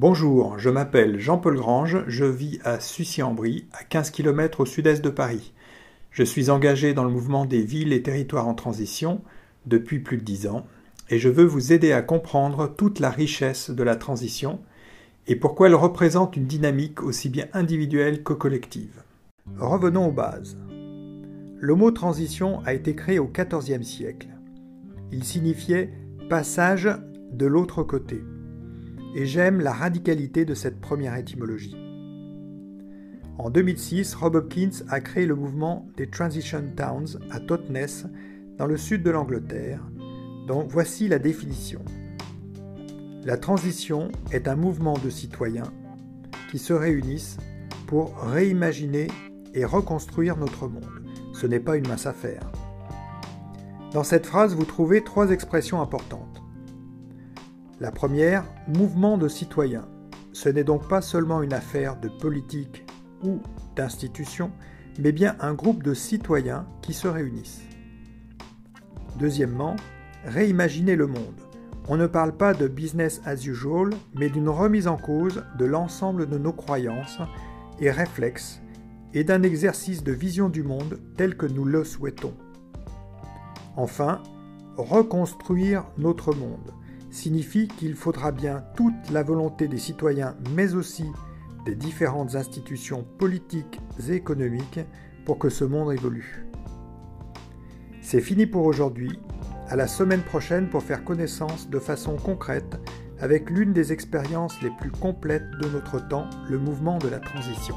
Bonjour, je m'appelle Jean-Paul Grange, je vis à Sucy-en-Brie, à 15 km au sud-est de Paris. Je suis engagé dans le mouvement des villes et territoires en transition depuis plus de dix ans, et je veux vous aider à comprendre toute la richesse de la transition et pourquoi elle représente une dynamique aussi bien individuelle que collective. Revenons aux bases. Le mot transition a été créé au XIVe siècle. Il signifiait passage de l'autre côté et j'aime la radicalité de cette première étymologie. En 2006, Rob Hopkins a créé le mouvement des Transition Towns à Totnes, dans le sud de l'Angleterre, dont voici la définition. La transition est un mouvement de citoyens qui se réunissent pour réimaginer et reconstruire notre monde. Ce n'est pas une mince affaire. Dans cette phrase, vous trouvez trois expressions importantes. La première, mouvement de citoyens. Ce n'est donc pas seulement une affaire de politique ou d'institution, mais bien un groupe de citoyens qui se réunissent. Deuxièmement, réimaginer le monde. On ne parle pas de business as usual, mais d'une remise en cause de l'ensemble de nos croyances et réflexes et d'un exercice de vision du monde tel que nous le souhaitons. Enfin, reconstruire notre monde signifie qu'il faudra bien toute la volonté des citoyens, mais aussi des différentes institutions politiques et économiques pour que ce monde évolue. C'est fini pour aujourd'hui. À la semaine prochaine pour faire connaissance de façon concrète avec l'une des expériences les plus complètes de notre temps, le mouvement de la transition.